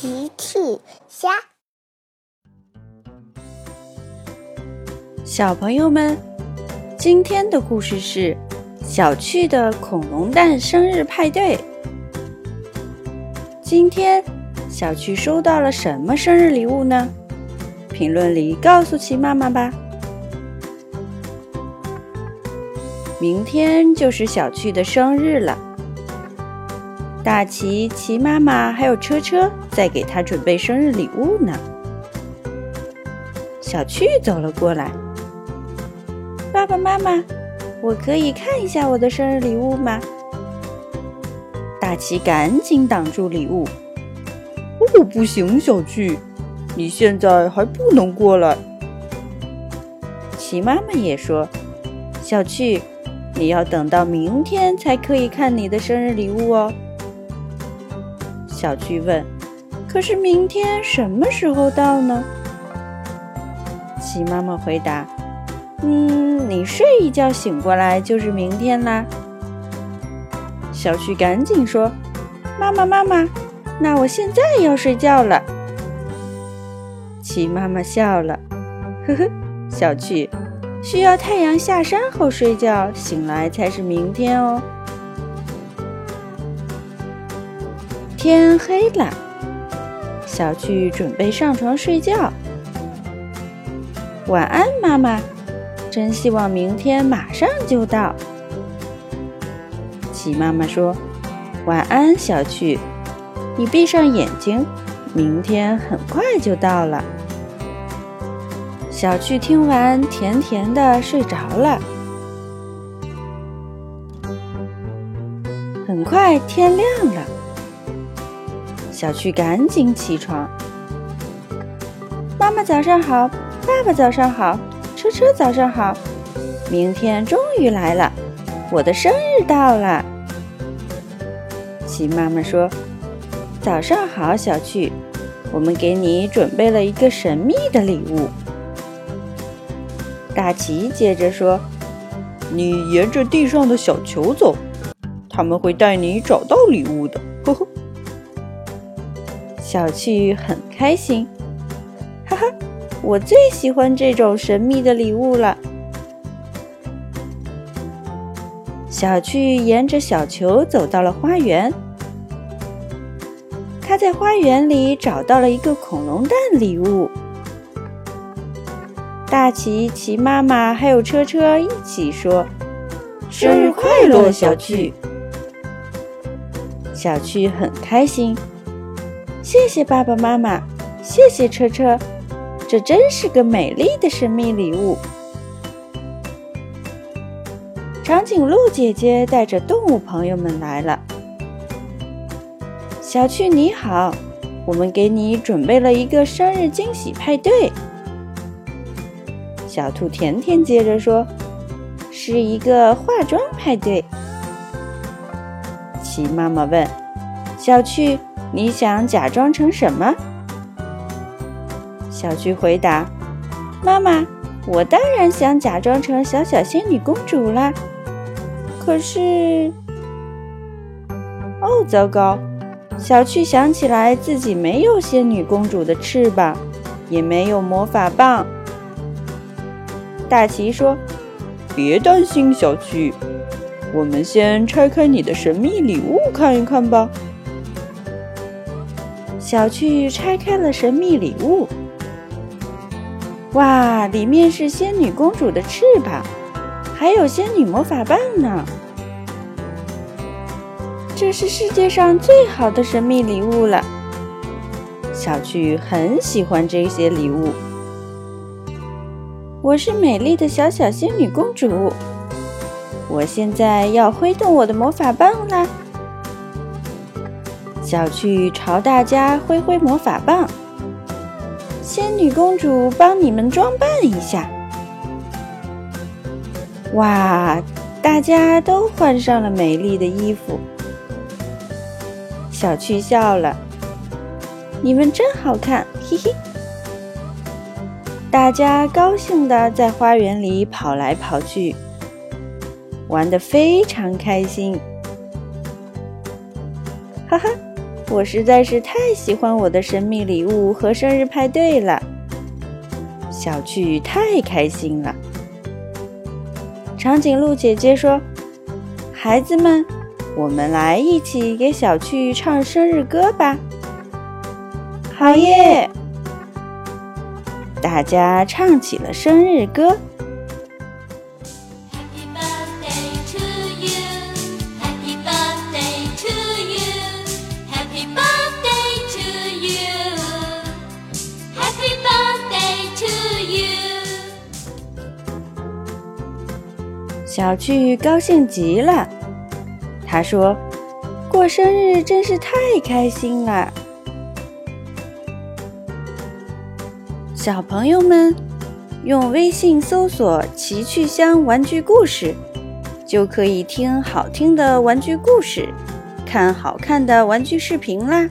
奇趣虾，小朋友们，今天的故事是小趣的恐龙蛋生日派对。今天小趣收到了什么生日礼物呢？评论里告诉奇妈妈吧。明天就是小趣的生日了。大奇、奇妈妈还有车车在给他准备生日礼物呢。小趣走了过来，爸爸妈妈，我可以看一下我的生日礼物吗？大奇赶紧挡住礼物，哦，不行，小趣，你现在还不能过来。奇妈妈也说，小趣，你要等到明天才可以看你的生日礼物哦。小趣问：“可是明天什么时候到呢？”奇妈妈回答：“嗯，你睡一觉醒过来就是明天啦。”小趣赶紧说：“妈妈，妈妈，那我现在要睡觉了。”奇妈妈笑了：“呵呵，小趣，需要太阳下山后睡觉，醒来才是明天哦。”天黑了，小趣准备上床睡觉。晚安，妈妈。真希望明天马上就到。奇妈妈说：“晚安，小趣。你闭上眼睛，明天很快就到了。”小趣听完，甜甜的睡着了。很快天亮了。小趣赶紧起床。妈妈早上好，爸爸早上好，车车早上好。明天终于来了，我的生日到了。奇妈妈说：“早上好，小趣，我们给你准备了一个神秘的礼物。”大奇接着说：“你沿着地上的小球走，他们会带你找到礼物的。”呵呵。小趣很开心，哈哈，我最喜欢这种神秘的礼物了。小趣沿着小球走到了花园，他在花园里找到了一个恐龙蛋礼物。大奇、奇妈妈还有车车一起说：“生日快乐，小趣！”小趣很开心。谢谢爸爸妈妈，谢谢车车，这真是个美丽的神秘礼物。长颈鹿姐姐带着动物朋友们来了。小趣你好，我们给你准备了一个生日惊喜派对。小兔甜甜接着说：“是一个化妆派对。”奇妈妈问：“小趣。”你想假装成什么？小趣回答：“妈妈，我当然想假装成小小仙女公主啦。可是……哦，糟糕！小趣想起来自己没有仙女公主的翅膀，也没有魔法棒。”大奇说：“别担心，小趣，我们先拆开你的神秘礼物看一看吧。”小趣拆开了神秘礼物，哇，里面是仙女公主的翅膀，还有仙女魔法棒呢！这是世界上最好的神秘礼物了。小趣很喜欢这些礼物。我是美丽的小小仙女公主，我现在要挥动我的魔法棒啦！小趣朝大家挥挥魔法棒，仙女公主帮你们装扮一下。哇，大家都换上了美丽的衣服。小趣笑了，你们真好看，嘿嘿。大家高兴的在花园里跑来跑去，玩的非常开心。哈哈。我实在是太喜欢我的神秘礼物和生日派对了。小趣太开心了。长颈鹿姐姐说：“孩子们，我们来一起给小趣唱生日歌吧。”好耶！大家唱起了生日歌。小趣高兴极了，他说：“过生日真是太开心了。”小朋友们，用微信搜索“奇趣箱玩具故事”，就可以听好听的玩具故事，看好看的玩具视频啦。